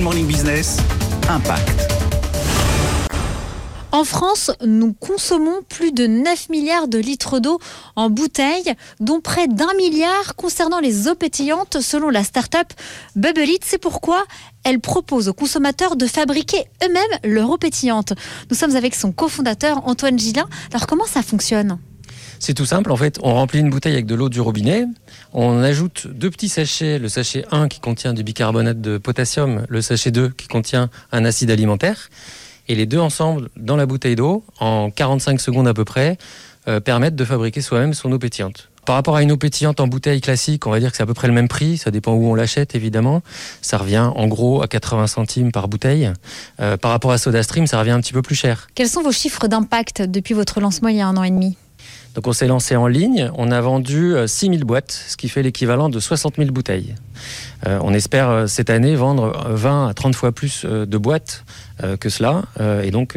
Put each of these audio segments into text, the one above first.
Morning Business, Impact. En France, nous consommons plus de 9 milliards de litres d'eau en bouteilles, dont près d'un milliard concernant les eaux pétillantes, selon la start-up Bubble It. C'est pourquoi elle propose aux consommateurs de fabriquer eux-mêmes leur eau pétillante. Nous sommes avec son cofondateur Antoine Gillin. Alors comment ça fonctionne? C'est tout simple, en fait, on remplit une bouteille avec de l'eau du robinet, on ajoute deux petits sachets, le sachet 1 qui contient du bicarbonate de potassium, le sachet 2 qui contient un acide alimentaire, et les deux ensemble dans la bouteille d'eau, en 45 secondes à peu près, euh, permettent de fabriquer soi-même son eau pétillante. Par rapport à une eau pétillante en bouteille classique, on va dire que c'est à peu près le même prix. Ça dépend où on l'achète, évidemment. Ça revient en gros à 80 centimes par bouteille. Euh, par rapport à SodaStream, ça revient un petit peu plus cher. Quels sont vos chiffres d'impact depuis votre lancement il y a un an et demi? Donc on s'est lancé en ligne, on a vendu 6000 boîtes, ce qui fait l'équivalent de 60 000 bouteilles. Euh, on espère euh, cette année vendre 20 à 30 fois plus euh, de boîtes que cela, et donc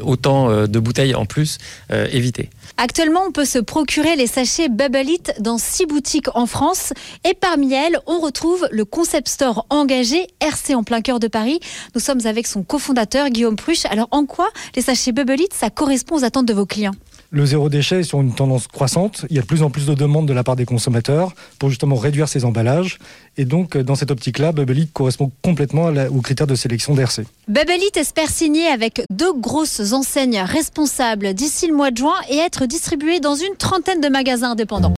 autant de bouteilles en plus évitées. Actuellement, on peut se procurer les sachets Bubble It dans six boutiques en France, et parmi elles, on retrouve le concept store engagé RC en plein cœur de Paris. Nous sommes avec son cofondateur Guillaume Pruche. Alors en quoi les sachets Bubble It, ça correspond aux attentes de vos clients? Le zéro déchet est sur une tendance croissante. Il y a de plus en plus de demandes de la part des consommateurs pour justement réduire ces emballages. Et donc, dans cette optique-là, Bubble correspond complètement aux critères de sélection d'RC. Bubble espère signer avec deux grosses enseignes responsables d'ici le mois de juin et être distribué dans une trentaine de magasins indépendants.